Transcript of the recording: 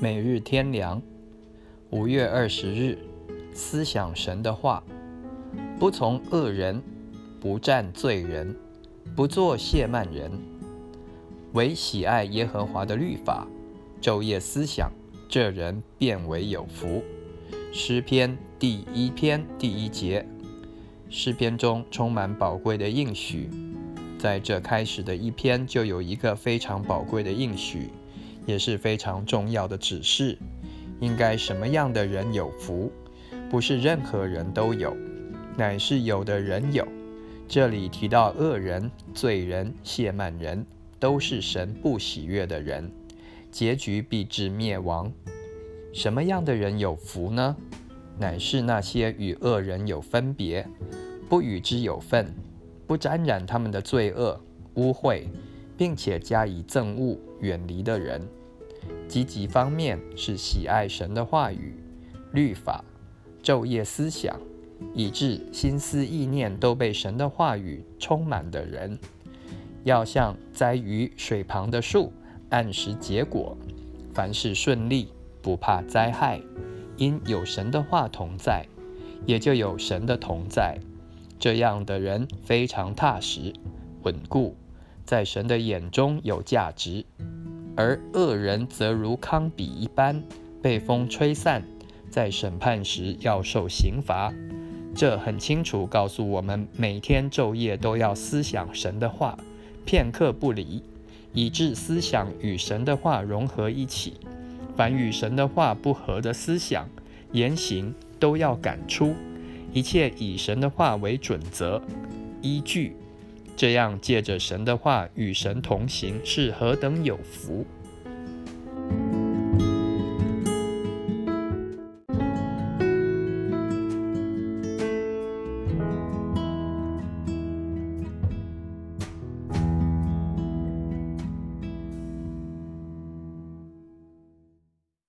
每日天良，五月二十日，思想神的话，不从恶人，不占罪人，不做亵慢人，唯喜爱耶和华的律法，昼夜思想，这人变为有福。诗篇第一篇第一节，诗篇中充满宝贵的应许，在这开始的一篇就有一个非常宝贵的应许。也是非常重要的指示，应该什么样的人有福？不是任何人都有，乃是有的人有。这里提到恶人、罪人、亵慢人，都是神不喜悦的人，结局必至灭亡。什么样的人有福呢？乃是那些与恶人有分别，不与之有份，不沾染他们的罪恶污秽，并且加以憎恶，远离的人。积极方面是喜爱神的话语、律法，昼夜思想，以致心思意念都被神的话语充满的人，要像栽于水旁的树，按时结果，凡事顺利，不怕灾害，因有神的话同在，也就有神的同在。这样的人非常踏实、稳固，在神的眼中有价值。而恶人则如糠秕一般，被风吹散，在审判时要受刑罚。这很清楚告诉我们，每天昼夜都要思想神的话，片刻不离，以致思想与神的话融合一起。凡与神的话不合的思想、言行，都要赶出。一切以神的话为准则、依据。这样借着神的话与神同行，是何等有福！